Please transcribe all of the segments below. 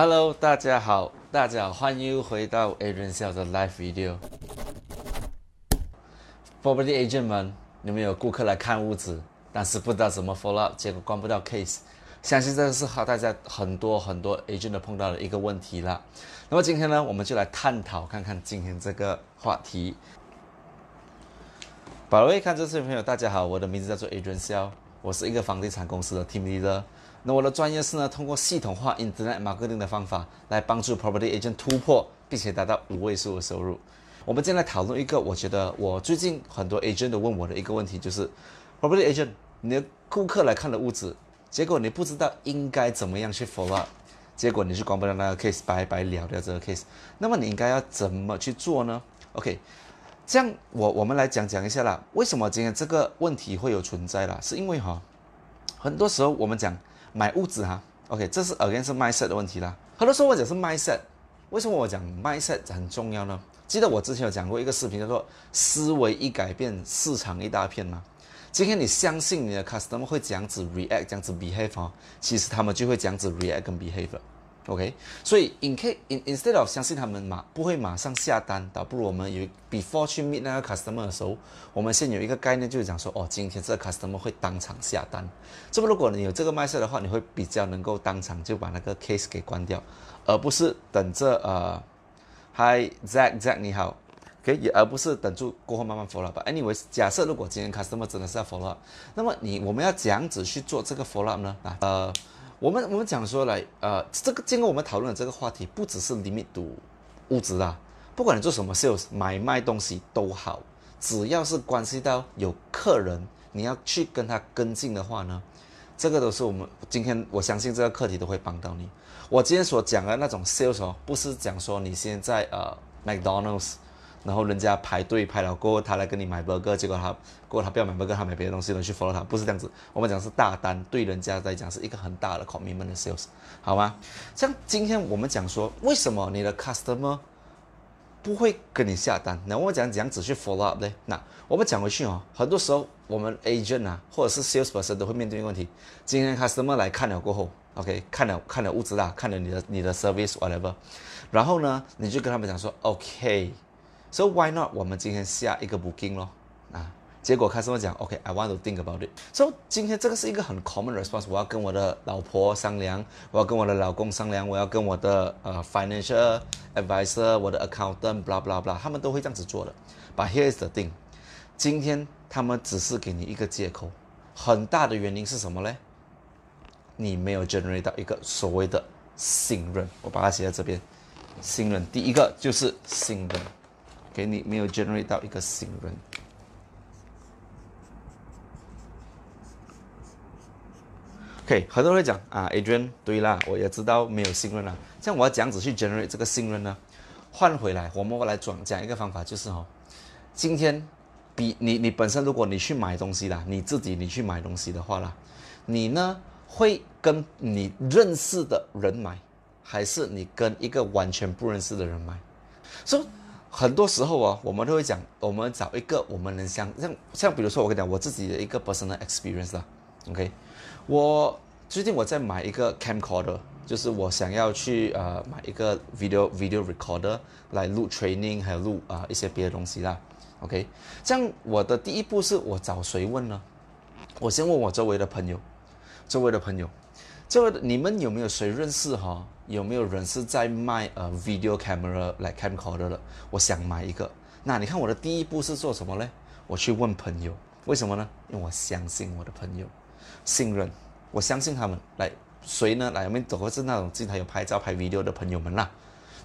Hello，大家好，大家好，欢迎回到 Adrian 笑的 Live Video。Property agent 们，你们有顾客来看屋子，但是不知道怎么 follow up，结果关不到 case，相信这个是和大家很多很多 agent 碰到的一个问题了。那么今天呢，我们就来探讨看看今天这个话题。各位看这视频朋友，大家好，我的名字叫做 Adrian 笑，我是一个房地产公司的 team leader。那我的专业是呢，通过系统化 Internet marketing 的方法来帮助 property agent 突破，并且达到五位数的收入。我们今天来讨论一个，我觉得我最近很多 agent 都问我的一个问题，就是 property agent，你的顾客来看了屋子，结果你不知道应该怎么样去 follow up，结果你是关不了那个 case，白白了掉这个 case。那么你应该要怎么去做呢？OK，这样我我们来讲讲一下啦，为什么今天这个问题会有存在啦？是因为哈，很多时候我们讲。买屋子哈，OK，这是 again 是 mindset 的问题啦。很多时候我讲是 mindset，为什么我讲 mindset 很重要呢？记得我之前有讲过一个视频，叫做思维一改变，市场一大片吗？今天你相信你的 customer 会这样子 react，这样子 behave，其实他们就会这样子 react 跟 behave。OK，所以 in instead of 相信他们马不会马上下单，倒不如我们有 before 去 meet 那个 customer 的时候，我们先有一个概念，就是讲说，哦，今天这个 customer 会当场下单。这么如果你有这个 mindset 的话，你会比较能够当场就把那个 case 给关掉，而不是等着呃，Hi Zack Zack 你好，OK，也而不是等住过后慢慢 follow up。Anyway，假设如果今天 customer 真的是要 follow up，那么你我们要怎样子去做这个 follow up 呢？啊，呃。我们我们讲说来，呃，这个经过我们讨论的这个话题，不只是 limit 度物质啊，不管你做什么 sales 买卖东西都好，只要是关系到有客人，你要去跟他跟进的话呢，这个都是我们今天我相信这个课题都会帮到你。我今天所讲的那种 sales 哦，不是讲说你现在呃 McDonald's。然后人家排队排了过后，他来跟你买 burger，结果他过他不要买 burger，他买别的东西了，去 follow 他，不是这样子。我们讲是大单，对人家来讲是一个很大的 commitment 的 sales，好吗？像今天我们讲说，为什么你的 customer 不会跟你下单？那我们讲怎样子去 follow up 呢？那我们讲回去哦，很多时候我们 agent 啊，或者是 sales person 都会面对一个问题：今天 customer 来看了过后，OK，看了看了物资啦，看了你的你的 service whatever，然后呢，你就跟他们讲说，OK。So why not？我们今天下一个 booking 咯，啊，结果开始我讲，OK，I want to think about it。So 今天这个是一个很 common response。我要跟我的老婆商量，我要跟我的老公商量，我要跟我的呃 financial advisor，我的 accountant，blah blah blah，他们都会这样子做的。But here is the thing，今天他们只是给你一个借口，很大的原因是什么嘞？你没有 generate 到一个所谓的信任。我把它写在这边，信任。第一个就是信任。给你没有 generate 到一个信任。OK，很多人会讲啊，Adrian，对啦，我也知道没有信任啦。像我要怎样子去 generate 这个信任呢？换回来，我们来转讲一个方法，就是哦，今天比你你本身，如果你去买东西啦，你自己你去买东西的话啦，你呢会跟你认识的人买，还是你跟一个完全不认识的人买？所以。很多时候啊，我们都会讲，我们找一个我们能相像像比如说我跟你讲我自己的一个 personal experience 啦，OK，我最近我在买一个 camcorder，就是我想要去呃买一个 video video recorder 来录 training 还有录啊一些别的东西啦，OK，这样我的第一步是我找谁问呢？我先问我周围的朋友，周围的朋友。这位你们有没有谁认识哈？有没有人是在卖呃 video camera 来 camcorder 的？我想买一个。那你看我的第一步是做什么呢？我去问朋友，为什么呢？因为我相信我的朋友，信任，我相信他们。来，谁呢？来，我们走过是那种经常有拍照拍 video 的朋友们啦。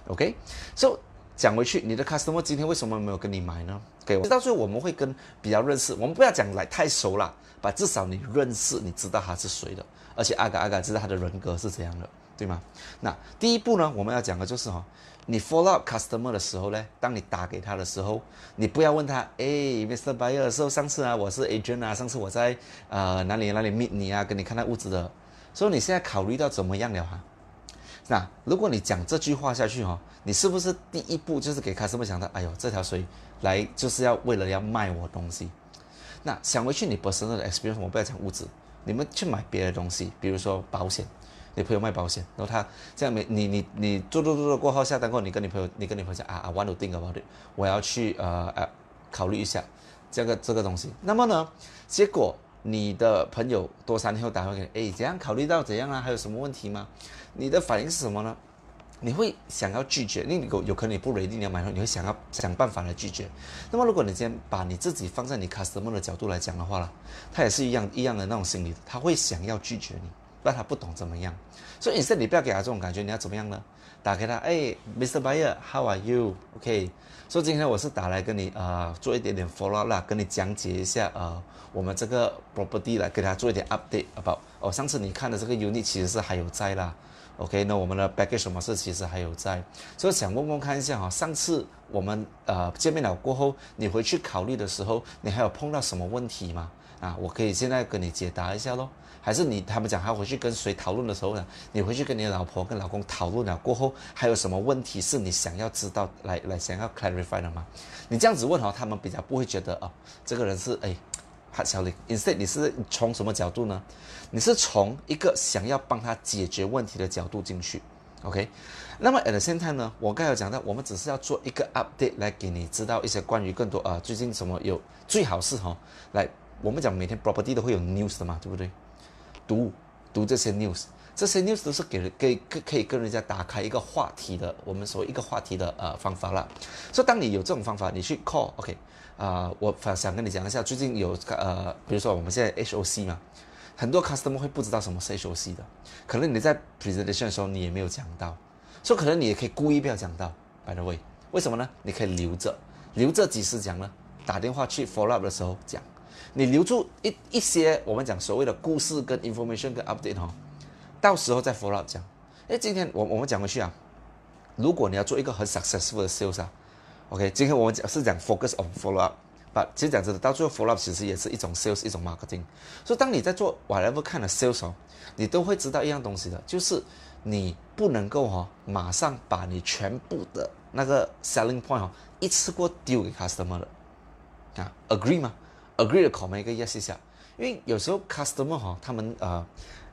OK，So 讲回去，你的 customer 今天为什么没有跟你买呢？给我到最后我们会跟比较认识，我们不要讲来太熟了，把至少你认识，你知道他是谁的。而且阿嘎阿嘎知道他的人格是怎样的，对吗？那第一步呢，我们要讲的就是哈，你 follow up customer 的时候呢，当你打给他的时候，你不要问他，哎，Mr. Buyer，说上次啊，我是 agent 啊，上次我在呃哪里哪里 meet 你啊，跟你看那屋子的，所以你现在考虑到怎么样了哈？那如果你讲这句话下去哈，你是不是第一步就是给 customer 想到，哎呦，这条水来就是要为了要卖我东西？那想回去你 personal experience，我不要讲物质。你们去买别的东西，比如说保险，你朋友卖保险，然后他这样没你你你做做做做过后下单过后，你跟你朋友你跟你朋友讲啊啊，want to think about it，我要去呃呃考虑一下这个这个东西。那么呢，结果你的朋友多三天后打回给你，哎，怎样考虑到怎样啊？还有什么问题吗？你的反应是什么呢？你会想要拒绝，因为有有可能你不 ready 你要买，你会想要想办法来拒绝。那么如果你今天把你自己放在你 customer 的角度来讲的话了，他也是一样一样的那种心理，他会想要拒绝你，但他不懂怎么样。所以你是你不要给他这种感觉，你要怎么样呢？打给他，哎，Mr. Buyer，How are you？OK。所以今天我是打来跟你啊做一点点 follow up 啦，跟你讲解一下呃我们这个 property 来给他做一点 update about 哦上次你看的这个 unit 其实是还有在啦。OK，那我们的 package 模式其实还有在，所以想问问看一下哈，上次我们呃见面了过后，你回去考虑的时候，你还有碰到什么问题吗？啊，我可以现在跟你解答一下喽。还是你他们讲还回去跟谁讨论的时候呢？你回去跟你老婆跟老公讨论了过后，还有什么问题是你想要知道来来想要 clarify 的吗？你这样子问哈，他们比较不会觉得哦，这个人是哎。小李，instead 你是从什么角度呢？你是从一个想要帮他解决问题的角度进去，OK？那么 at the same time 呢，我刚才有讲到，我们只是要做一个 update 来给你知道一些关于更多啊，最近什么有最好是哈，来我们讲每天 property 都会有 news 的嘛，对不对？读读这些 news，这些 news 都是给给可可以跟人家打开一个话题的，我们所谓一个话题的呃方法了。所以当你有这种方法，你去 call，OK？啊，我想跟你讲一下，最近有呃，比如说我们现在 HOC 嘛，很多 customer 会不知道什么是 HOC 的，可能你在 presentation 的时候你也没有讲到，所以可能你也可以故意不要讲到，by the way，为什么呢？你可以留着，留着几时讲呢？打电话去 follow up 的时候讲，你留住一一些我们讲所谓的故事跟 information 跟 update 哈，到时候再 follow up 讲。哎，今天我我们讲回去啊，如果你要做一个很 successful 的 sales 啊。OK，今天我们讲是讲 focus on follow up，把其实讲真的，到最后 follow up 其实也是一种 sales，一种 marketing。所以当你在做 whatever kind of sales 哦，你都会知道一样东西的，就是你不能够哈马上把你全部的那个 selling point 哦一次过丢给 customer 的啊，agree 吗？agree 的口 o 一个 yes 一下，因为有时候 customer 哈他们呃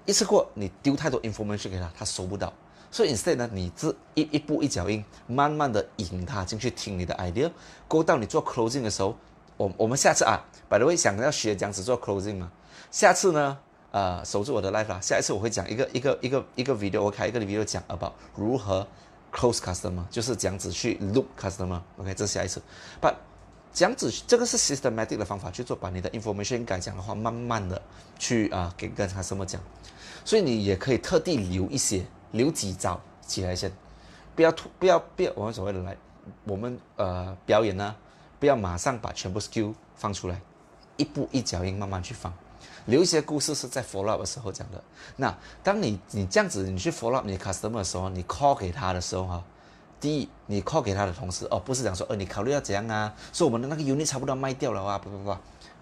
一次过你丢太多 information 给他，他收不到。所以 instead 呢，你这一一步一脚印，慢慢的引他进去听你的 idea，过到你做 closing 的时候，我我们下次啊，by the way 想要学这样子做 closing 嘛，下次呢，呃，守住我的 life 啦，下一次我会讲一个一个一个一个 video，我开一个 video 讲 about 如何 close customer，就是这样子去 look customer，OK，这是下一次。But 这样子这个是 systematic 的方法去做，把你的 information 改讲的话，慢慢的去啊给跟 customer 讲，所以你也可以特地留一些。留几招起来先，不要突，不要不要我们所谓的来，我们呃表演呢，不要马上把全部 skill 放出来，一步一脚印慢慢去放，留一些故事是在 follow up 的时候讲的。那当你你这样子你去 follow up 你 customer 的时候，你 call 给他的时候哈，第一你 call 给他的同时哦，不是讲说哦你考虑要怎样啊，说我们的那个 unit 差不多卖掉了啊，不不不，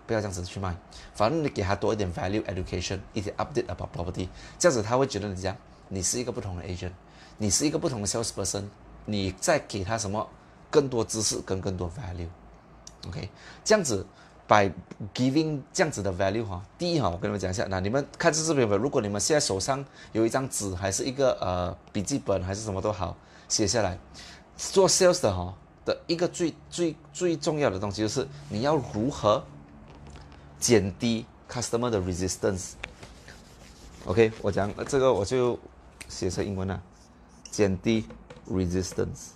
不要这样子去卖，反正你给他多一点 value education，一点 update about property，这样子他会觉得你这样。你是一个不同的 agent，你是一个不同的 salesperson，你再给他什么更多知识跟更多 value，OK，这样子 by giving 这样子的 value 哈，第一哈，我跟你们讲一下，那你们看这视频，如果你们现在手上有一张纸，还是一个呃笔记本，还是什么都好，写下来，做 sales 的哈的一个最最最重要的东西就是你要如何减低 customer 的 resistance，OK，我讲这个我就。写成英文了，减低 resistance，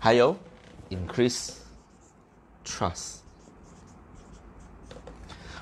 还有 increase trust。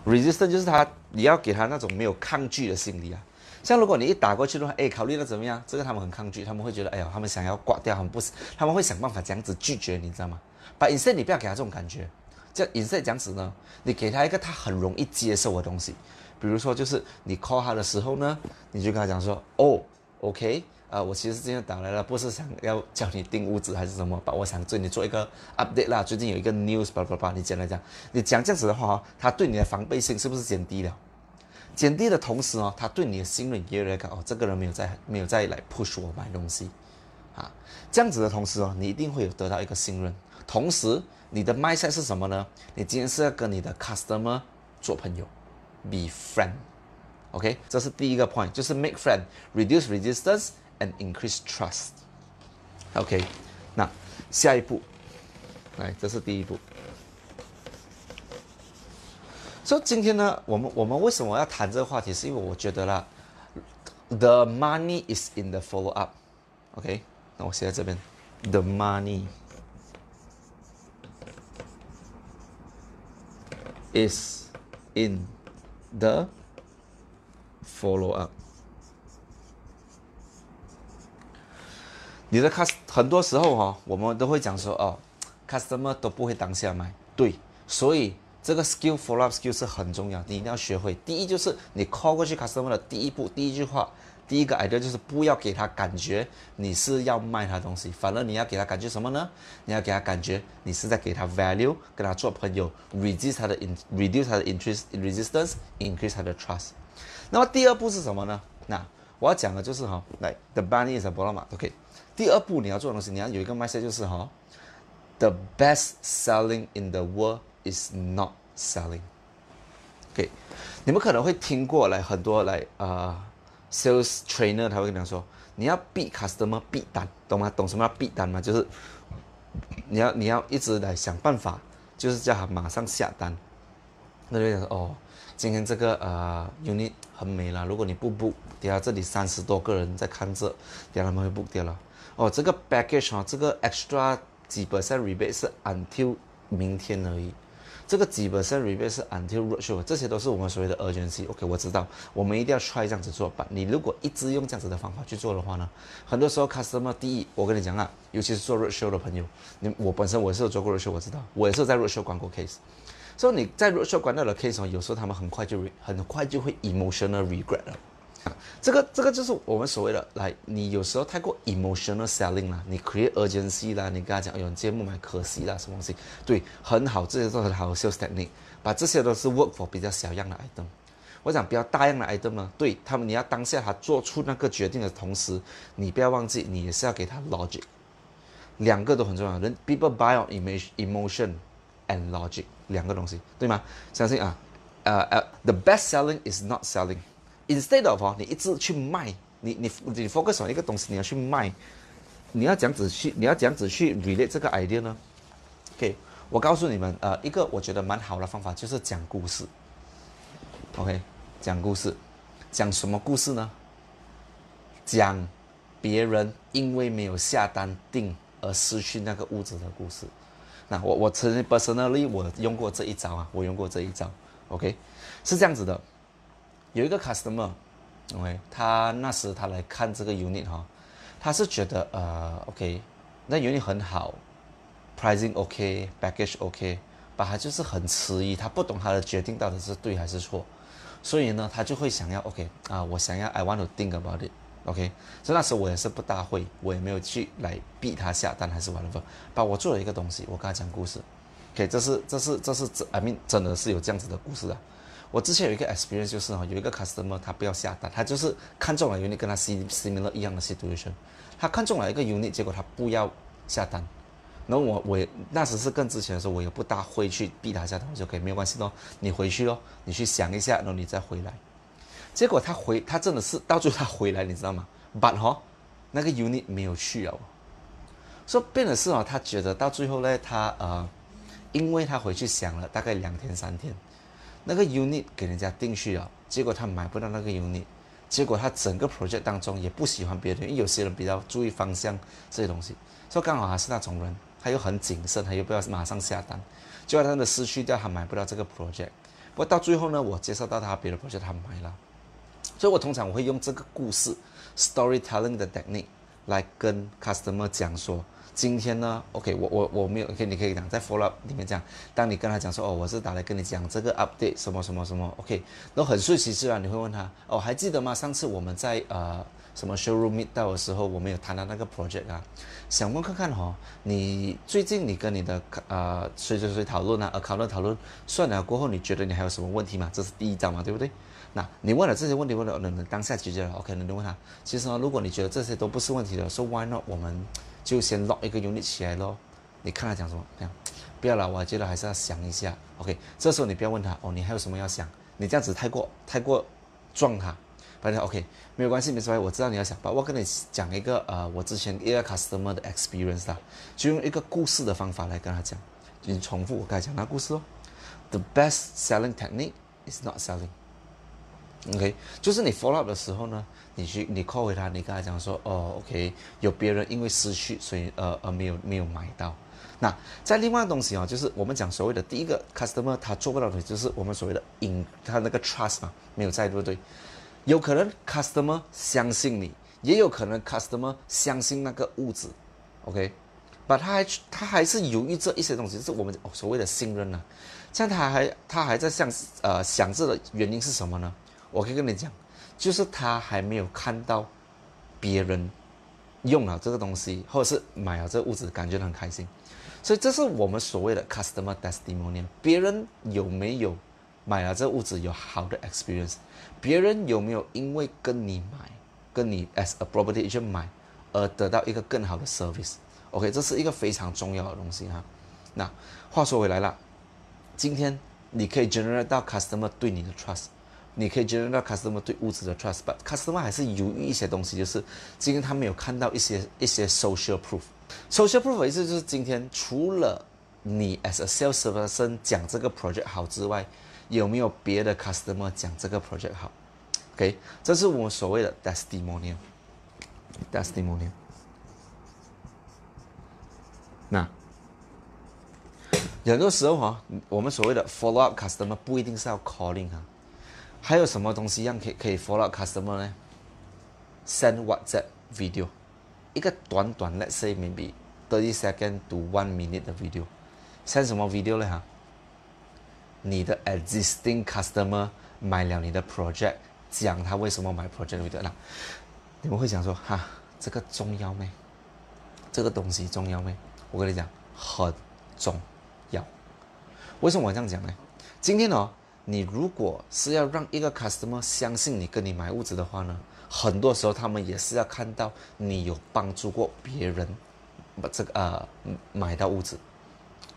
resistance 就是他，你要给他那种没有抗拒的心理啊。像如果你一打过去的话，哎，考虑的怎么样？这个他们很抗拒，他们会觉得，哎呀，他们想要挂掉，很不，他们会想办法这样子拒绝，你知道吗？把隐射你不要给他这种感觉，这 instead 这样子呢，你给他一个他很容易接受的东西。比如说，就是你 call 他的时候呢，你就跟他讲说，哦，OK，啊，我其实今天打来了，不是想要叫你订屋子还是什么把，我想对你做一个 update 啦，最近有一个 news，叭叭叭，你讲来讲，你讲这样子的话他对你的防备性是不是减低了？减低的同时哦，他对你的信任也越来越高，哦，这个人没有在没有再来 push 我买东西，啊，这样子的同时哦，你一定会有得到一个信任，同时你的 mindset 是什么呢？你今天是要跟你的 customer 做朋友。Be friend, OK，这是第一个 point，就是 make friend, reduce resistance and increase trust。OK，那下一步，来，这是第一步。所以今天呢，我们我们为什么要谈这个话题？是因为我觉得啦，the money is in the follow up。OK，那我写在这边，the money is in the follow up。你的 cust 很多时候哈，我们都会讲说哦，customer 都不会当下买，对，所以这个 skill follow up skill 是很重要，你一定要学会。第一就是你 call 过去 customer 的第一步，第一句话，第一个 idea 就是不要给他感觉你是要卖他东西，反而你要给他感觉什么呢？你要给他感觉你是在给他 value，跟他做朋友，reduce 他的 in reduce 他的 interest resistance，increase 他的 trust。那么第二步是什么呢？那我要讲的就是哈，来 the bunny is a b o l a OK。第二步你要做的东西，你要有一个 message 就是哈，the best selling in the world is not selling。OK，你们可能会听过来很多来啊，sales trainer 他会跟你说，你要 beat customer 逼单，懂吗？懂什么叫 beat 单吗？就是你要你要一直来想办法，就是叫他马上下单。那就说哦，今天这个呃 unit 很美了，如果你不 book，等下这里三十多个人在看这，等下他们会 book 掉了。哦，这个 package 哦，这个 extra 几 percent rebate 是 until 明天而已，这个基本上 review 是 until roadshow，这些都是我们所谓的 urgency。OK，我知道，我们一定要 try 这样子做。把你如果一直用这样子的方法去做的话呢，很多时候 customer 第一，我跟你讲啊，尤其是做 roadshow 的朋友，你我本身我也是有做过 roadshow，我知道，我也是在 roadshow 管过 case。所以你在 roadshow 管到的 case 有时候他们很快就很快就会 emotional regret 了。这个这个就是我们所谓的来，你有时候太过 emotional selling 啦，你 create urgency 啦，你跟他讲，哎呦，节目买可惜啦，什么东西？对，很好，这些都很好 sales technique，把这些都是 work for 比较小样的 item。我讲比较大样的 item 呢，对他们，你要当下他做出那个决定的同时，你不要忘记，你也是要给他 logic，两个都很重要。人 people buy on image, emotion and logic 两个东西，对吗？相信啊，呃呃，the best selling is not selling。Instead of 哦，你一直去卖，你你你 focus on 一个东西，你要去卖，你要这样子去，你要这样子去 relate 这个 idea 呢？OK，我告诉你们，呃，一个我觉得蛮好的方法就是讲故事。OK，讲故事，讲什么故事呢？讲别人因为没有下单订而失去那个屋子的故事。那我我曾经 personally 我用过这一招啊，我用过这一招。OK，是这样子的。有一个 customer，OK，他那时他来看这个 unit 哈，他是觉得呃，OK，那 unit 很好，pricing OK，package OK，把他就是很迟疑，他不懂他的决定到底是对还是错，所以呢，他就会想要 OK 啊，我想要 I want to think about it，OK，所以那时我也是不大会，我也没有去来逼他下单还是 whatever，把我做了一个东西，我跟他讲故事，OK，这是这是这是真，I mean 真的是有这样子的故事的。我之前有一个 experience 就是哈，有一个 customer 他不要下单，他就是看中了 unit 跟他 similar 一样的 situation，他看中了一个 unit，结果他不要下单，然后我我那时是更之前的时候，我也不大会去逼他下单，我就可以没有关系咯，你回去咯，你去想一下，然后你再回来。结果他回他真的是到最后他回来，你知道吗？But 哈，那个 unit 没有去啊，说变的是哦，他觉得到最后呢，他呃，因为他回去想了大概两天三天。那个 unit 给人家定去了，结果他买不到那个 unit，结果他整个 project 当中也不喜欢别人，因为有些人比较注意方向这些东西，所以刚好他是那种人，他又很谨慎，他又不要马上下单，结果他的失去掉，他买不到这个 project。不过到最后呢，我接受到他别的 project 他买了，所以我通常我会用这个故事 storytelling 的 technique 来跟 customer 讲说。今天呢，OK，我我我没有，OK，你可以讲在 follow up 里面讲，当你跟他讲说，哦，我是打来跟你讲这个 update 什么什么什么，OK，那很顺其自然，你会问他，哦，还记得吗？上次我们在呃什么 showroom meet 到的时候，我们有谈到那个 project 啊，想问看看哈，你最近你跟你的呃谁谁谁讨论啊，呃讨论讨论算了过后，你觉得你还有什么问题吗？这是第一章嘛，对不对？那你问了这些问题，问了能能当下解决了，OK，那你问他，其实呢，如果你觉得这些都不是问题的，说 why not 我们？就先 lock 一个 unit 起来咯。你看他讲什么？这样，不要了，我觉得还是要想一下。OK，这时候你不要问他哦，你还有什么要想？你这样子太过太过撞他。反正 OK，没有关系，没关系。我知道你要想，我跟你讲一个呃，我之前一个 customer 的 experience 啦，就用一个故事的方法来跟他讲，就重复我刚才讲那故事哦。The best selling technique is not selling。OK，就是你 follow up 的时候呢，你去你 call 回他，你跟他讲说，哦，OK，有别人因为失去，所以呃呃没有没有买到。那在另外东西啊，就是我们讲所谓的第一个 customer 他做不到的，就是我们所谓的 in 他那个 trust 嘛，没有在，对不对？有可能 customer 相信你，也有可能 customer 相信那个物质，OK，把他还他还是犹豫这一些东西，就是我们所谓的信任呢。像他还他还在想呃想这的原因是什么呢？我可以跟你讲，就是他还没有看到别人用了这个东西，或者是买了这个物质，感觉很开心。所以这是我们所谓的 customer testimonial，别人有没有？买了这个物质有好的 experience，别人有没有因为跟你买，跟你 as a property agent 买而得到一个更好的 service？OK，这是一个非常重要的东西哈。那话说回来了，今天你可以 generate 到 customer 对你的 trust，你可以建立到 customer 对物质的 trust，but customer 还是犹豫一些东西，就是今天他没有看到一些一些 social proof。social proof 的意思就是今天除了你 as a sales person 讲这个 project 好之外，有没有别的 customer 讲这个 project 好？OK，这是我们所谓的 testimonial。testimonial。那很多时候哈，我们所谓的 follow up customer 不一定是要 calling 哈，还有什么东西让可以可以 follow customer 呢？Send WhatsApp video，一个短短 let's say maybe thirty second to one minute 的 video，send 什么 video 呢哈？你的 existing customer 买了你的 project，讲他为什么买 project 的 video，？那你们会想说哈，这个重要没？这个东西重要没？我跟你讲，很重要。为什么我这样讲呢？今天呢，你如果是要让一个 customer 相信你跟你买物资的话呢，很多时候他们也是要看到你有帮助过别人，把这个呃买到物资。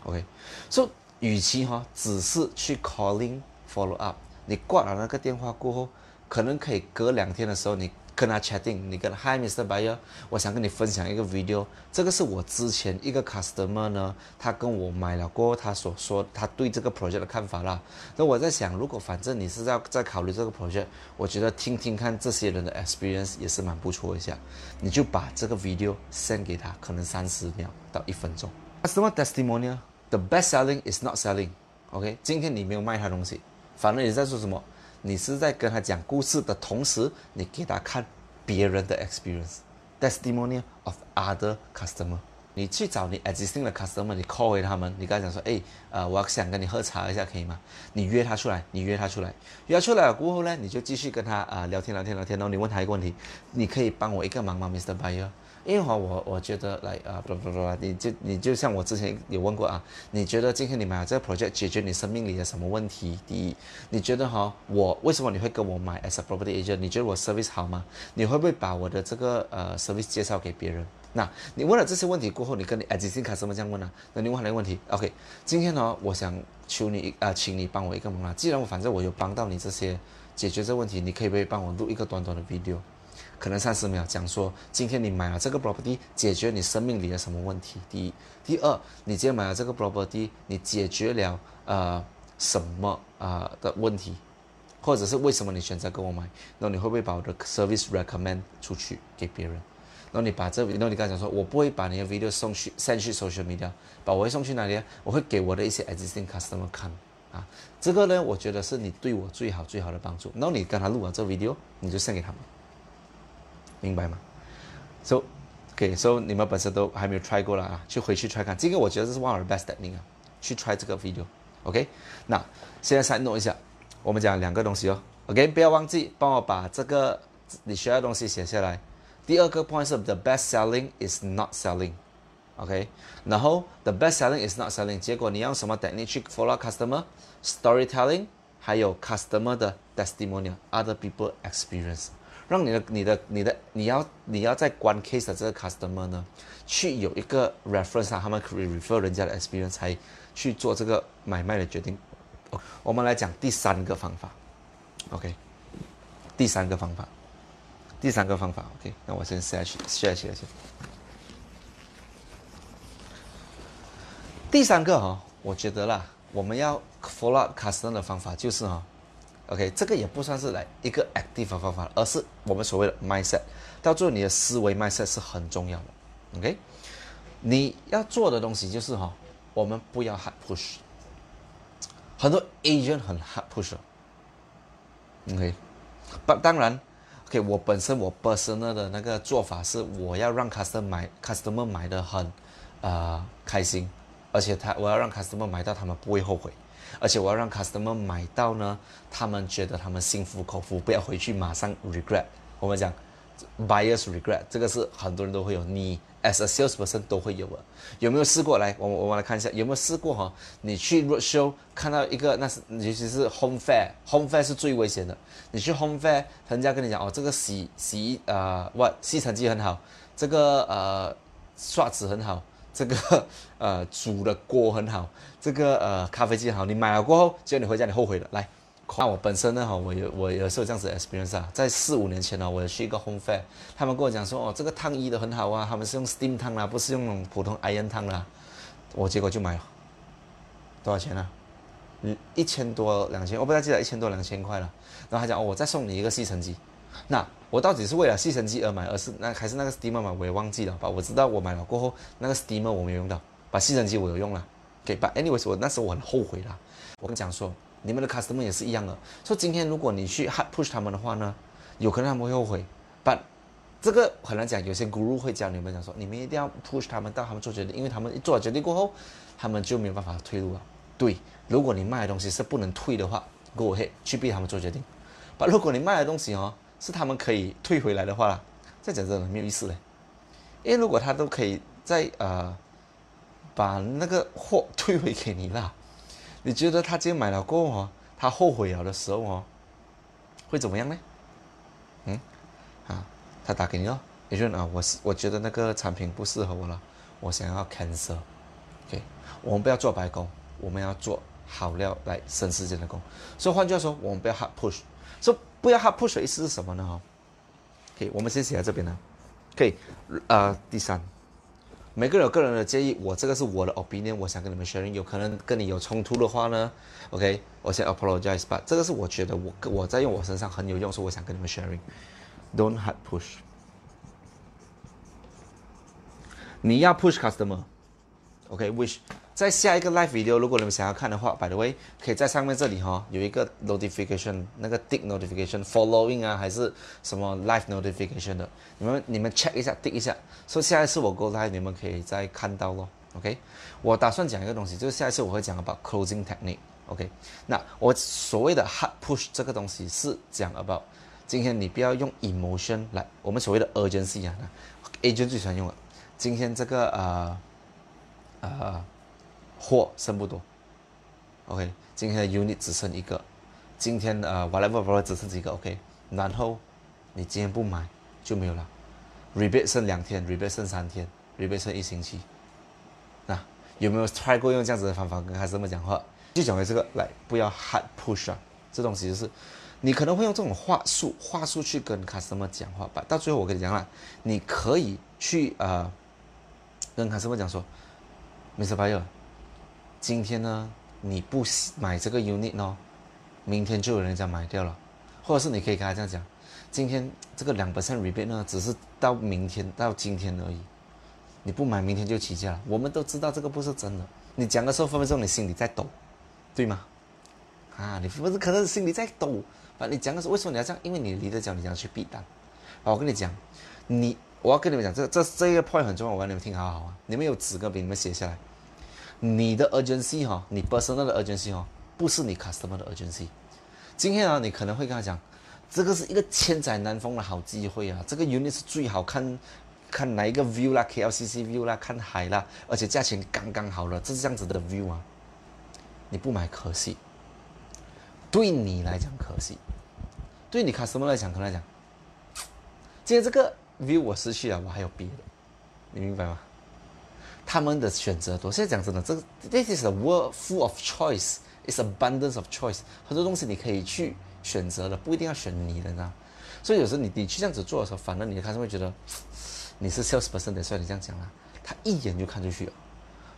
OK，所以。与其哈只是去 calling follow up，你挂了那个电话过后，可能可以隔两天的时候，你跟他 chatting，你跟 Hi Mr. Buyer，我想跟你分享一个 video，这个是我之前一个 customer 呢，他跟我买了过，他所说他对这个 project 的看法啦。那我在想，如果反正你是在在考虑这个 project，我觉得听听看这些人的 experience 也是蛮不错一下，你就把这个 video send 给他，可能三十秒到一分钟。Customer testimonial。The best selling is not selling. OK，今天你没有卖他东西，反而你在做什么？你是在跟他讲故事的同时，你给他看别人的 experience，testimony of other customer。你去找你 existing 的 customer，你 call 回他们，你跟他讲说，哎，呃，我想跟你喝茶一下，可以吗？你约他出来，你约他出来，约出来了过后呢，你就继续跟他啊聊天聊天聊天，然后你问他一个问题，你可以帮我一个忙吗，Mr. Buyer？因为话我我觉得来啊不不不，你就你就像我之前有问过啊，你觉得今天你买了这个 project 解决你生命里的什么问题？第一，你觉得哈我为什么你会跟我买 as a property agent？你觉得我 service 好吗？你会不会把我的这个呃 service 介绍给别人？那你问了这些问题过后，你跟你 existing customer 这样问呢？那你问他一个问题，OK，今天呢，我想求你啊，请你帮我一个忙啊，既然我反正我有帮到你这些解决这问题，你可以不可以帮我录一个短短的 video？可能三十秒讲说，今天你买了这个 property，解决你生命里的什么问题？第一，第二，你今天买了这个 property，你解决了呃什么啊的问题，或者是为什么你选择跟我买？那你会不会把我的 service recommend 出去给别人？然后你把这，那你刚才讲说，我不会把你的 video 送去 send 去 social media，把我会送去哪里？我会给我的一些 existing customer 看啊。这个呢，我觉得是你对我最好最好的帮助。然后你跟他录完这 video，你就 send 给他们。明白吗？So，OK，So 你们本身都还没有 try 过了啊，去回去 try 看。这个我觉得这是 one of the best technique 啊，去 try 这个 video，OK。那现在再弄一下，我们讲两个东西哦，OK，不要忘记帮我把这个你需要的东西写下来。第二个 point 是 the best selling is not selling，OK。然后 the best selling is not selling，结果你用什么 technique 去 follow customer？Storytelling，还有 customer 的 testimonial，other people experience。 让你的、你的、你的，你要你要在关 case 的这个 customer 呢，去有一个 reference 啊，他们可以 refer 人家的 experience 才去做这个买卖的决定。我们来讲第三个方法，OK，第三个方法，第三个方法，OK，那我先下去下去先。第三个哈，我觉得啦，我们要 follow up customer 的方法就是哈，OK，这个也不算是来一个 active 方法，而是我们所谓的 mindset。到最后，你的思维 mindset 是很重要的，OK。你要做的东西就是哈，我们不要 hard push。很多 agent 很 hard push，OK。不，当然，OK，我本身我 personal 的那个做法是，我要让 customer 买，customer 买的很啊开心。而且他，我要让 customer 买到，他们不会后悔。而且我要让 customer 买到呢，他们觉得他们心服口服，不要回去马上 regret。我们讲 buyers regret，这个是很多人都会有，你 as a salesperson 都会有的。有没有试过？来，我我们来看一下，有没有试过哈？你去 road show 看到一个，那是尤其是 home fair，home fair 是最危险的。你去 home fair，人家跟你讲哦，这个洗洗呃，哇，吸尘机很好，这个呃刷子很好。这个 呃煮的锅很好，这个呃咖啡机好，你买了过后，结果你回家你后悔了。来，那我本身呢哈，我有我有时候这样子 experience 啊，在四五年前呢，我去一个 home fair，他们跟我讲说哦，这个烫衣的很好啊，他们是用 steam 烫啦，不是用普通 iron 烫啦。我结果就买了，多少钱呢？嗯，一千多两千，我不太记得一千多两千块了。然后他讲哦，我再送你一个吸尘机。那我到底是为了吸尘机而买，而是那还是那个 steamer 嘛？我也忘记了吧。我知道我买了过后，那个 steamer 我没有用到，把吸尘机我有用了。给把 anyways，我那时候我很后悔啦。我跟你讲说，你们的 customer 也是一样的。说今天如果你去 push 他们的话呢，有可能他们会后悔。But 这个很难讲，有些 guru 会教你们讲说，你们一定要 push 他们到他们做决定，因为他们一做了决定过后，他们就没有办法退路了。对，如果你卖的东西是不能退的话，go ahead 去逼他们做决定。But 如果你卖的东西哦，是他们可以退回来的话，再讲真的没有意思嘞。因为如果他都可以在呃把那个货退回给你了，你觉得他今天买了过后，他后悔了的时候哦，会怎么样呢？嗯，啊，他打给你了，也就啊，我是我觉得那个产品不适合我了，我想要 cancel。OK，我们不要做白工，我们要做好料来省时间的工。所以换句话说，我们不要 hard push。说不要 hard push 意思是什么呢？哈，OK，我们先写在这边呢。可以，呃，第三，每个人有个人的建议，我这个是我的 opinion，我想跟你们 sharing，有可能跟你有冲突的话呢，OK，我先 apologize，b u t 这个是我觉得我我在用我身上很有用，所以我想跟你们 sharing，don't hard push，你要 push customer，OK，which 在下一个 live video，如果你们想要看的话，by the way，可以在上面这里哈有一个 notification，那个 tick notification，following 啊还是什么 live notification 的，你们你们 check 一下，tick 一下，所以下一次我 go live，你们可以再看到咯。OK，我打算讲一个东西，就是下一次我会讲 about closing technique，OK，那我所谓的 hard push 这个东西是讲 about，今天你不要用 emotion 来，我们所谓的 urgency 啊，agent 最喜欢用了，今天这个呃呃。货剩不多，OK，今天的 unit 只剩一个，今天呃 whatever whatever 只剩几个，OK，然后你今天不买就没有了，rebate 剩两天，rebate 剩三天，rebate 剩一星期，那有没有 try 过用这样子的方法跟孩子们讲话？就讲回这个来，不要 hard push 啊，这东西就是你可能会用这种话术话术去跟卡司们讲话吧，到最后我跟你讲了，你可以去呃跟卡司们讲说，Mr. Buyer。今天呢，你不买这个 unit 呢，明天就有人家买掉了，或者是你可以跟他这样讲，今天这个两百分 rebate 呢，只是到明天到今天而已，你不买明天就起价了。我们都知道这个不是真的，你讲的时候分分钟你心里在抖，对吗？啊，你不是可能心里在抖，啊，你讲的时候为什么你要这样？因为你离得讲，你要去避单。啊，我跟你讲，你我要跟你们讲，这这这一个 point 很重要，我让你们听好好啊，你们有纸跟笔，你们写下来。你的 urgency 哈，你 personal 的 urgency 哈，不是你 customer 的 urgency。今天啊，你可能会跟他讲，这个是一个千载难逢的好机会啊，这个 unit 是最好看，看哪一个 view 啦，KLCC view 啦，看海啦，而且价钱刚刚好了，这是这样子的 view 啊，你不买可惜，对你来讲可惜，对你 customer 来讲可能讲，今天这个 view 我失去了，我还有别的，你明白吗？他们的选择多。现在讲真的，这个 this is a world full of choice. It's abundance of choice. 很多东西你可以去选择的，不一定要选你的，呢。所以有时候你你去这样子做的时候，反而你的 customer 会觉得 你是 sales person 的，所以你这样讲啦，他一眼就看出去了。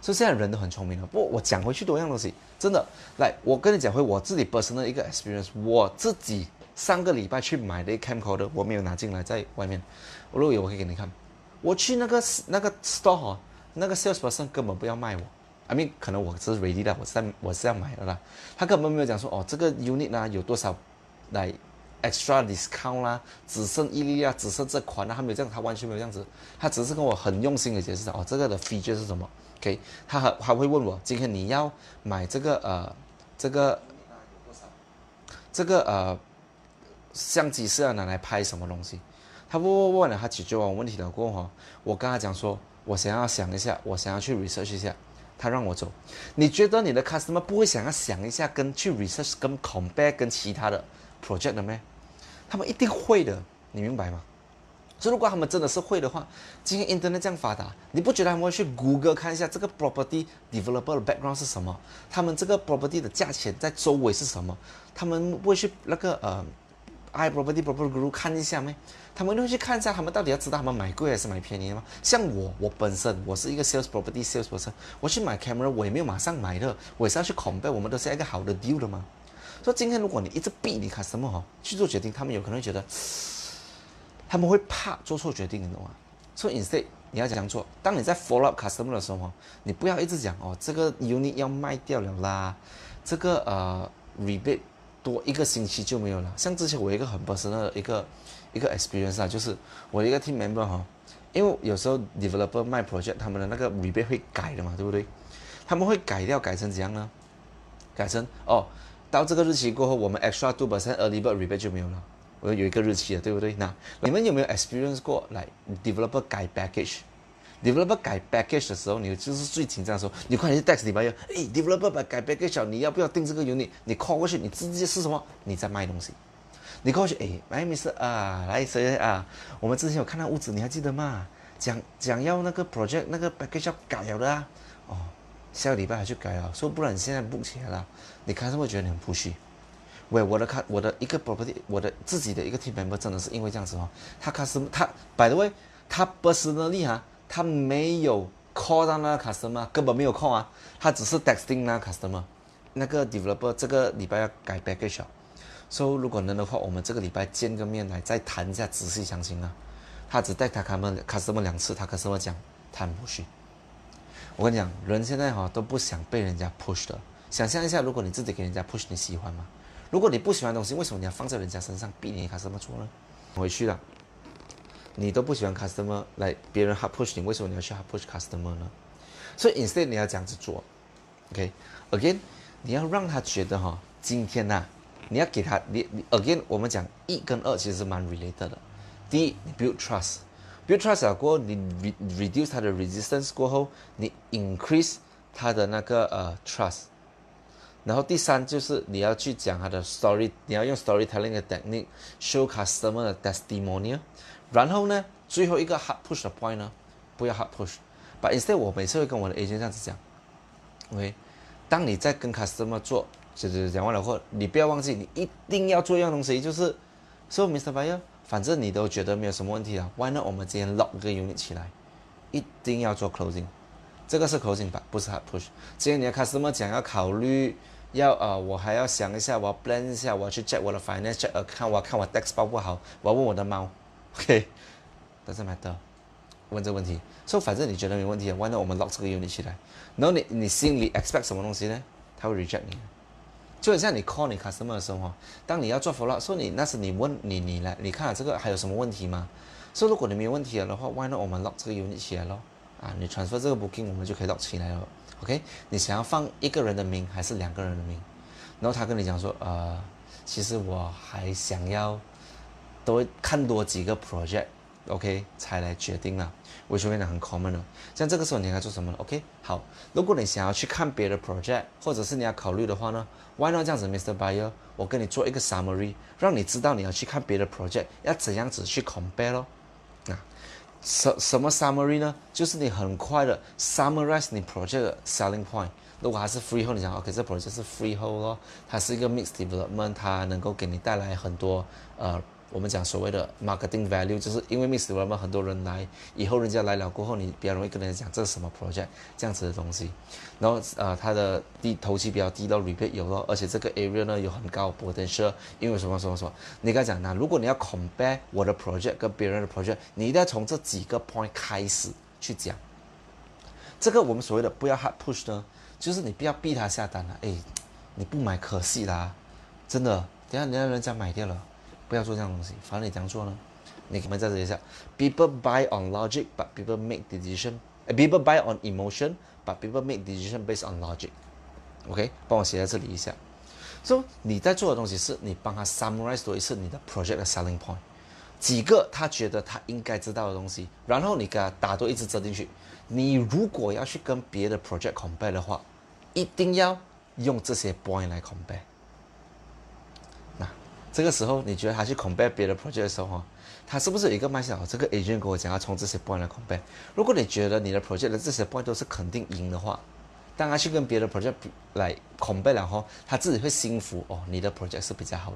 所以现在人都很聪明了。不过我讲回去多样东西，真的，来，我跟你讲回我自己 personal 一个 experience，我自己上个礼拜去买的 camcorder，我没有拿进来，在外面，如果有我可以给你看。我去那个那个 store，那个 sales person 根本不要卖我，I mean 可能我是 ready 的，我是在我是要买的啦，他根本没有讲说哦这个 unit 啊有多少来 extra discount 啦，只剩一粒啊，只剩这款啊，他没有这样，他完全没有这样子，他只是跟我很用心的解释哦这个的 feature 是什么。OK，他还还会问我，今天你要买这个呃，这个这个呃相机是要拿来拍什么东西？他问问问了，他解决完问题了过后，我跟他讲说，我想要想一下，我想要去 research 一下，他让我走。你觉得你的 customer 不会想要想一下，跟去 research 跟 compare 跟其他的 project 的咩？他们一定会的，你明白吗？所以，如果他们真的是会的话，今天 Internet 这样发达，你不觉得他们会去谷歌看一下这个 property developer 的 background 是什么？他们这个 property 的价钱在周围是什么？他们不会去那个呃，i property property group 看一下没？他们会去看一下，他们到底要知道他们买贵还是买便宜吗？像我，我本身我是一个 sales property sales person，我去买 camera 我也没有马上买的，我也是要去 compare，我们都是一个好的 deal 的嘛。所以今天如果你一直逼你 customer 哈去做决定，他们有可能会觉得。他们会怕做错决定，你懂吗？所以 instead 你要怎样做？当你在 follow up customer 的时候，你不要一直讲哦，这个 unit 要卖掉了啦，这个呃 rebate 多一个星期就没有了。像之前我一个很陌生的一个一个 experience 啊，就是我一个 team member 哈，因为有时候 developer 卖 project，他们的那个 rebate 会改的嘛，对不对？他们会改掉，改成怎样呢？改成哦，到这个日期过后，我们 extra two percent early bird rebate 就没有了。我有一个日期的，对不对？那你们有没有 experience 过来 developer 改 package？Package？developer 改 package 的时候，你就是最紧张的时候，你快点去 text 你朋友，哎，developer 把改 package，你要不要订这个 unit？你 call 过去，你直接是什么？你在卖东西。你 call 过去，哎，哎，没事啊，来谁啊？我们之前有看到屋子，你还记得吗？讲讲要那个 project 那个 package 要改了的啊。哦，下个礼拜还去改啊？说不然你现在不起来了，你看是不是觉得你很不虚？喂，我的看我的一个 property，我的自己的一个 team member 真的是因为这样子哦，他 customer 他 by the way，他 personally 哈，他没有 call 到那个 customer，根本没有 call 啊，他只是 texting 那个 customer，那个 developer 这个礼拜要改 package，所以如果能的话，我们这个礼拜见个面来再谈一下仔细详情啊。他只带他 customer customer 两次，他 customer 讲他不去。我跟你讲，人现在哈都不想被人家 push 的，想象一下，如果你自己给人家 push，你喜欢吗？如果你不喜欢东西，为什么你要放在人家身上，逼你 customer 做呢？回去了，你都不喜欢 customer 来别人 hard push 你，为什么你要去 hard push customer 呢？所以 instead 你要这样子做，OK？Again，你要让他觉得哈，今天呐，你要给他你你 Again，我们讲一跟二其实是蛮 related 的。第一，你 build trust，build trust 过后，你 reduce 他的 resistance 过后，你 increase 他的那个呃 trust。然后第三就是你要去讲他的 story，你要用 storytelling 的 technique，show customer 的 testimonial。然后呢，最后一个 hard push 的 point 呢，不要 hard push。But instead，我每次会跟我的 agent 这样子讲，OK，当你在跟 customer 做，就是讲完了后，你不要忘记，你一定要做一样东西，就是说，Mr. Buyer，反正你都觉得没有什么问题啊，Why not 我们今天 lock 个 unit 起来，一定要做 closing，这个是 closing 吧，不是 hard push。今天你的 customer 讲要考虑。要呃，我还要想一下，我要 plan 一下，我要去 check 我的 finance，呃，看我看我 tax 包不好，我要问我的猫，OK，但是 matter，问这个问题，所以反正你觉得没问题，Why not 我们 lock 这个 unit 起来？然后你你心里 expect 什么东西呢？他会 reject 你，就很像你 call 你 customer 的时候，当你要做 follow，说你那是你问你你来，你看了这个还有什么问题吗？所以如果你没问题了的话，Why not 我们 lock 这个 unit 起来咯？啊，你 transfer 这个 booking，我们就可以 lock 起来了。OK，你想要放一个人的名还是两个人的名？然后他跟你讲说，呃，其实我还想要多看多几个 project，OK，才来决定了。我就变得很 common 了。像这个时候你应该做什么呢？OK，好，如果你想要去看别的 project，或者是你要考虑的话呢，Why not 这样子，Mr. Buyer，我跟你做一个 summary，让你知道你要去看别的 project 要怎样子去 compare 咯。什什么 summary 呢？就是你很快的 summarize 你 project 的 selling point。如果还是 freehold，你讲 OK，这 project 是 freehold 咯，它是一个 mixed development，它能够给你带来很多呃我们讲所谓的 marketing value，就是因为 m i s s 我们很多人来，以后人家来了过后，你比较容易跟人家讲这是什么 project 这样子的东西。然后呃，它的低头期比较低到 repeat 有了，而且这个 area 呢有很高 potential，因为什么什么什么？你刚才讲那如果你要 compare 我的 project 跟别人的 project，你一定要从这几个 point 开始去讲。这个我们所谓的不要 hard push 呢，就是你不要逼他下单了，哎，你不买可惜啦，真的，等下你让人家买掉了。不要做这样东西，反正你怎样做呢？你可以在这里下，people buy on logic, but people make decision. People buy on emotion, but people make decision based on logic. OK，帮我写在这里一下。So 你在做的东西是你帮他 summarize 多一次你的 project 的 selling point，几个他觉得他应该知道的东西，然后你给他打多一次折进去。你如果要去跟别的 project compare 的话，一定要用这些 point 来 compare。这个时候，你觉得他去 compare 别的 project 的时候，他是不是有一个卖相？这个 agent 跟我讲要从这些 point 来 compare。如果你觉得你的 project 的这些 point 都是肯定赢的话，当他去跟别的 project 来 compare 然后，他自己会心服哦，你的 project 是比较好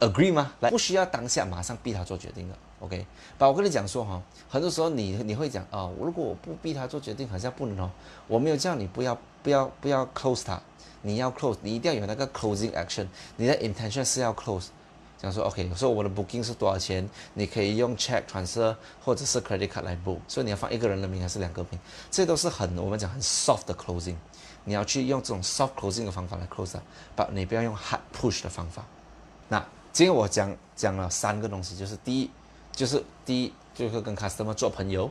的，agree 吗？来，不需要当下马上逼他做决定的，OK？把我跟你讲说哈，很多时候你你会讲啊，如果我不逼他做决定，好像不能哦。我没有叫你不要不要不要 close 他。你要 close，你一定要有那个 closing action。你的 intention 是要 close，讲说 OK，有时候我的 booking 是多少钱？你可以用 check transfer 或者是 credit card 来 book。所以你要放一个人的名还是两个名？这都是很我们讲很 soft 的 closing。你要去用这种 soft closing 的方法来 close，不，你不要用 hard push 的方法。那今天我讲讲了三个东西，就是第一，就是第一就是跟 customer 做朋友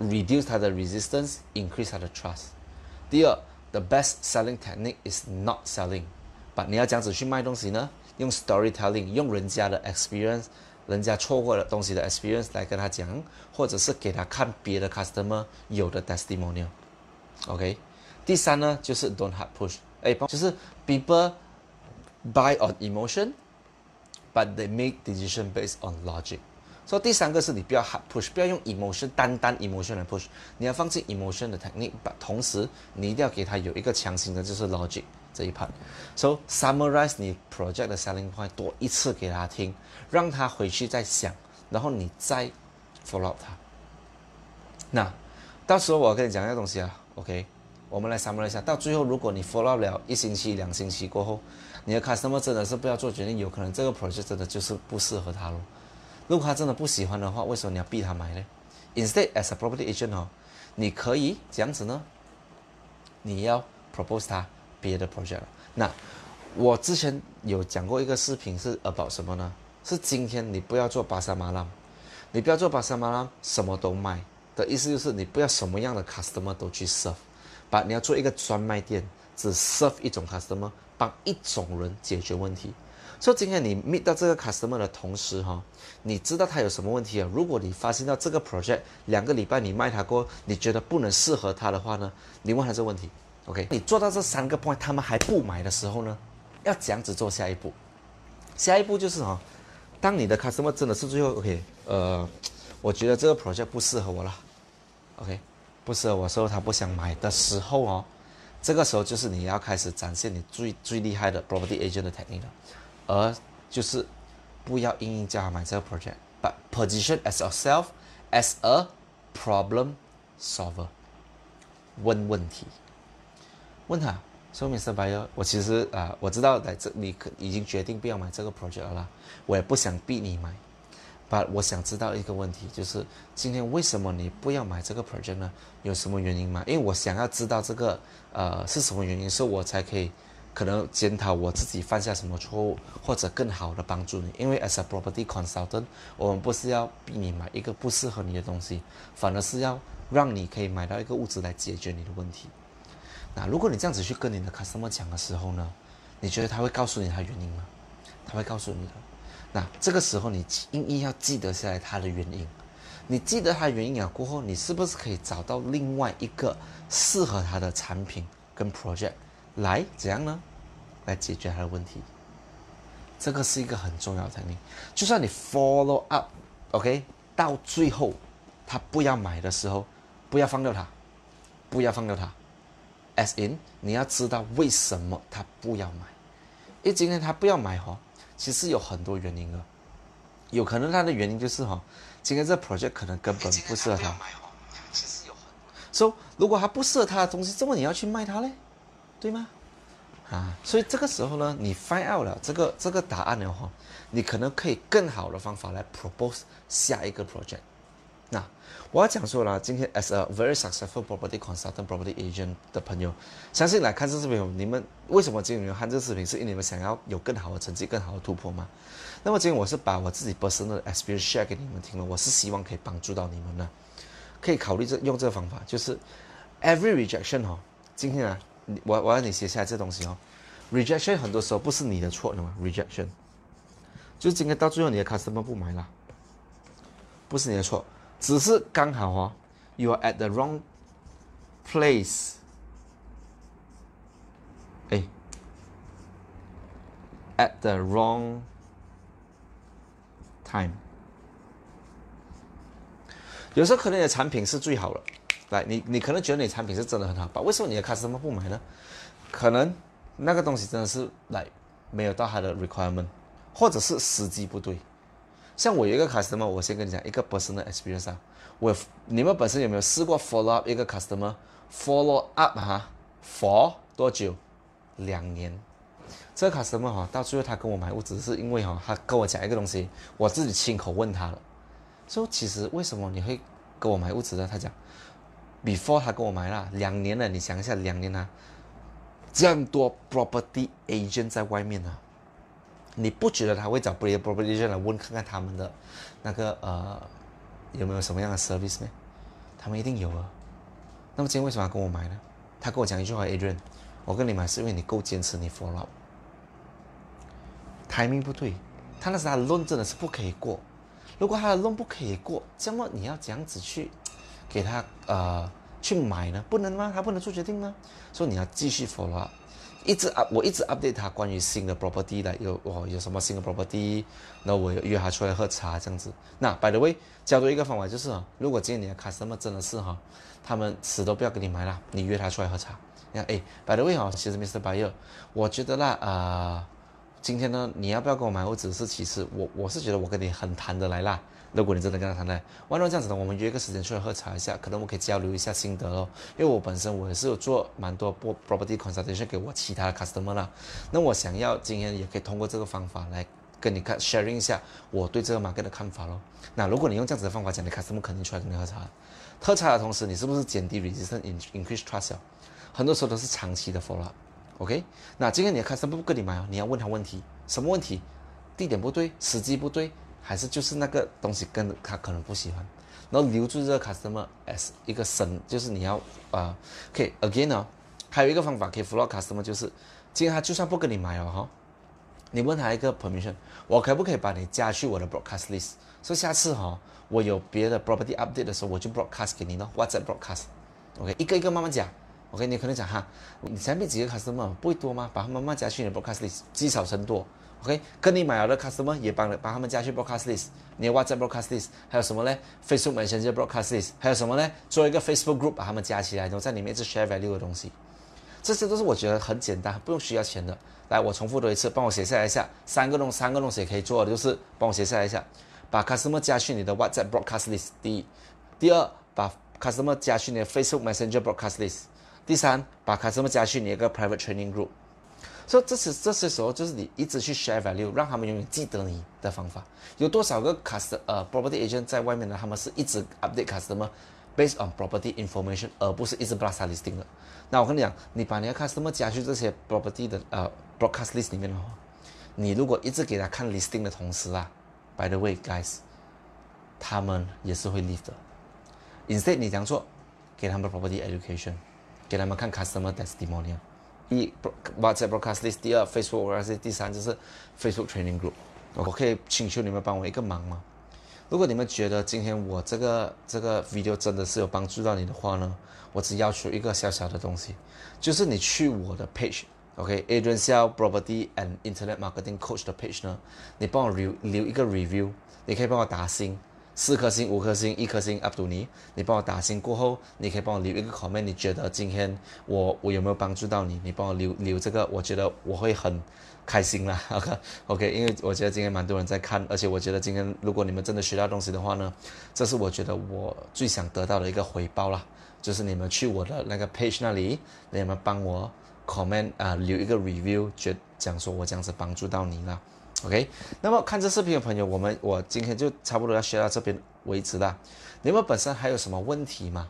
，reduce 他的 resistance，increase 他的 trust。第二。The best selling technique is not selling，把你要这样子去卖东西呢？用 storytelling，用人家的 experience，人家错过的东西的 experience 来跟他讲，或者是给他看别的 customer 有的 testimonial。OK，第三呢就是 don't hard push，哎，就是 people buy on emotion，but they make decision based on logic。 所以第三个是你不要 hard push，不要用 emotion 单单 emotion 来 push，你要放弃 emotion 的 technique，同时你一定要给他有一个强行的，就是 logic 这一 part。So summarize 你 project 的 selling point 多一次给他听，让他回去再想，然后你再 follow up 他。那到时候我跟你讲一个东西啊，OK，我们来 summarize 一下，到最后如果你 follow up 了一星期、两星期过后，你的 customer 真的是不要做决定，有可能这个 project 真的就是不适合他了。如果他真的不喜欢的话，为什么你要逼他买呢？Instead, as a property agent 哦，你可以这样子呢，你要 propose 他别的 project。那我之前有讲过一个视频是 about 什么呢？是今天你不要做巴沙马拉，你不要做巴沙马拉，什么都卖的意思就是你不要什么样的 customer 都去 serve，把你要做一个专卖店，只 serve 一种 customer，帮一种人解决问题。所以今天你 meet 到这个 customer 的同时，哈，你知道他有什么问题啊？如果你发现到这个 project 两个礼拜你卖他过，你觉得不能适合他的话呢，你问他这个问题，OK？你做到这三个 point，他们还不买的时候呢，要这样子做下一步。下一步就是哈，当你的 customer 真的是最后 OK，呃，我觉得这个 project 不适合我了，OK？不适合我，说他不想买的时候哦，这个时候就是你要开始展现你最最厉害的 property agent 的 technique 了。而就是不要硬硬叫他买这个 project，but position as yourself as a problem solver。问问题，问他说：“Mr. Buyer，我其实啊，我知道在这你可已经决定不要买这个 project 了，我也不想逼你买，but 我想知道一个问题，就是今天为什么你不要买这个 project 呢？有什么原因吗？因为我想要知道这个呃是什么原因，所以我才可以。”可能检讨我自己犯下什么错误，或者更好的帮助你。因为 as a property consultant，我们不是要逼你买一个不适合你的东西，反而是要让你可以买到一个物质来解决你的问题。那如果你这样子去跟你的 customer 讲的时候呢，你觉得他会告诉你他原因吗？他会告诉你的。那这个时候你一定要记得下来他的原因。你记得他原因了过后，你是不是可以找到另外一个适合他的产品跟 project？来怎样呢？来解决他的问题，这个是一个很重要的能力。就算你 follow up，OK，到最后他不要买的时候，不要放掉他，不要放掉他。As in，你要知道为什么他不要买。因为今天他不要买哈，其实有很多原因的。有可能他的原因就是哈，今天这 project 可能根本不适合他。所以如果他不适合他的东西，怎么你要去卖他嘞？对吗？啊，所以这个时候呢，你 find out 了这个这个答案的话，你可能可以更好的方法来 propose 下一个 project。那我要讲说了，今天 as a very successful property consultant property agent 的朋友，相信来看这视频，你们为什么今天你们看这视频，是因为你们想要有更好的成绩、更好的突破吗？那么今天我是把我自己 personal experience share 给你们听了，我是希望可以帮助到你们的，可以考虑这用这个方法，就是 every rejection 哦，今天啊。我我要你写下来这东西哦，rejection 很多时候不是你的错的嘛，rejection，就是今天到最后你的 customer 不买了，不是你的错，只是刚好哦，you are at the wrong place，哎，at the wrong time，有时候可能你的产品是最好的。来，你你可能觉得你产品是真的很好，吧？为什么你的 customer 不买呢？可能那个东西真的是来没有到他的 requirement，或者是时机不对。像我有一个 customer，我先跟你讲一个 personal experience 啊，我你们本身有没有试过 follow up 一个 customer？follow up 哈，for 多久？两年。这个 customer 哈，到最后他跟我买物资是因为哈，他跟我讲一个东西，我自己亲口问他了，说其实为什么你会跟我买物资呢？他讲。Before 他跟我买了两年了，你想一下，两年啊，这样多 property agent 在外面呢，你不觉得他会找别的 property agent 来问看看他们的那个呃有没有什么样的 service 呢？他们一定有啊。那么今天为什么要跟我买呢？他跟我讲一句话，Adrian，我跟你买是因为你够坚持，你 follow，timing 不对，他那时他的 loan 真的是不可以过。如果他的论不可以过，这么你要这样子去？给他呃去买呢？不能吗？他不能做决定吗？所以你要继续 follow，一直 up，我一直 update 他关于新的 property 的有哦有什么新的 property，那我约他出来喝茶这样子。那 by the way，教多一个方法就是，如果今天你的 customer 真的是哈，他们死都不要跟你买了，你约他出来喝茶。你看哎，by the way 哈，其实 Mr. Buyer，我觉得啦啊，今天呢你要不要跟我买？我只是其次，我我是觉得我跟你很谈得来啦。如果你真的跟他谈呢，万一这样子呢，我们约个时间出来喝茶一下，可能我可以交流一下心得哦。因为我本身我也是有做蛮多 property consultation 给我其他的 customer 啦。那我想要今天也可以通过这个方法来跟你看 sharing 一下我对这个 market 的看法咯。那如果你用这样子的方法讲，你 customer 肯定出来跟你喝茶。喝茶的同时，你是不是减低 resistance，increase trust？很多时候都是长期的 follow。up。OK，那今天你的 customer 不跟你买哦，你要问他问题，什么问题？地点不对，时机不对。还是就是那个东西跟他可能不喜欢，然后留住这个 customer as 一个神，就是你要啊，可以 again 呢，还有一个方法可以 follow customer，就是今天他就算不跟你买哦哈，你问他一个 permission，我可不可以把你加去我的 broadcast list？所以下次哈，我有别的 property update 的时候，我就 broadcast 给你呢，WhatsApp broadcast，OK，一个一个慢慢讲，OK，你可能讲哈，你产品几个 customer 不会多吗？把他慢慢加去你的 broadcast list，积少成多。OK，跟你买了的 customer 也帮了，帮他们加去 broadcast list，你的 WhatsApp broadcast list，还有什么呢？Facebook Messenger broadcast list，还有什么呢？做一个 Facebook group，把他们加起来，然后在里面一直 share value 的东西，这些都是我觉得很简单，不用需要钱的。来，我重复多一次，帮我写下来一下，三个东三个东西也可以做的，就是帮我写下来一下，把 customer 加去你的 WhatsApp broadcast list，第一，第二，把 customer 加去你的 Facebook Messenger broadcast list，第三，把 customer 加去你一个 private training group。所以这是这些时候，就是你一直去 share value，让他们永远记得你的方法。有多少个 cust 呃 property agent 在外面呢？他们是一直 update customer based on property information，而不是一直 blast listing 的。那我跟你讲，你把你的 customer 加去这些 property 的呃 broadcast list 里面的话，你如果一直给他看 listing 的同时啊，by the way guys，他们也是会 leave 的。Instead，你讲做，给他们 property education，给他们看 customer testimonial。一 WhatsApp broadcast list，第二 Facebook broadcast list，第三就是 Facebook training group。我可以请求你们帮我一个忙吗？如果你们觉得今天我这个这个 video 真的是有帮助到你的话呢，我只要求一个小小的东西，就是你去我的 page，OK，Adrian Xiao Property and Internet Marketing Coach 的 page 呢，你帮我留留一个 review，你可以帮我打星。四颗星、五颗星、一颗星，up to 你。你帮我打星过后，你可以帮我留一个 comment。你觉得今天我我有没有帮助到你？你帮我留留这个，我觉得我会很开心啦。OK，OK，因为我觉得今天蛮多人在看，而且我觉得今天如果你们真的学到东西的话呢，这是我觉得我最想得到的一个回报啦，就是你们去我的那个 page 那里，你们帮我 comment 啊，留一个 review，觉讲说我这样子帮助到你了。OK，那么看这视频的朋友，我们我今天就差不多要学到这边为止了。你们本身还有什么问题吗？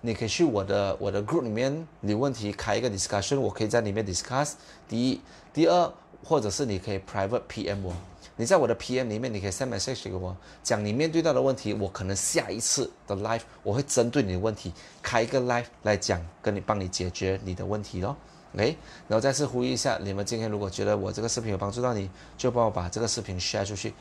你可以去我的我的 group 里面有问题开一个 discussion，我可以在里面 discuss。第一，第二，或者是你可以 private PM 我。你在我的 PM 里面，你可以 send message 给我，讲你面对到的问题，我可能下一次的 live 我会针对你的问题开一个 live 来讲，跟你帮你解决你的问题咯。OK，然后再次呼吁一下，你们今天如果觉得我这个视频有帮助到你，就帮我把这个视频 share 出去。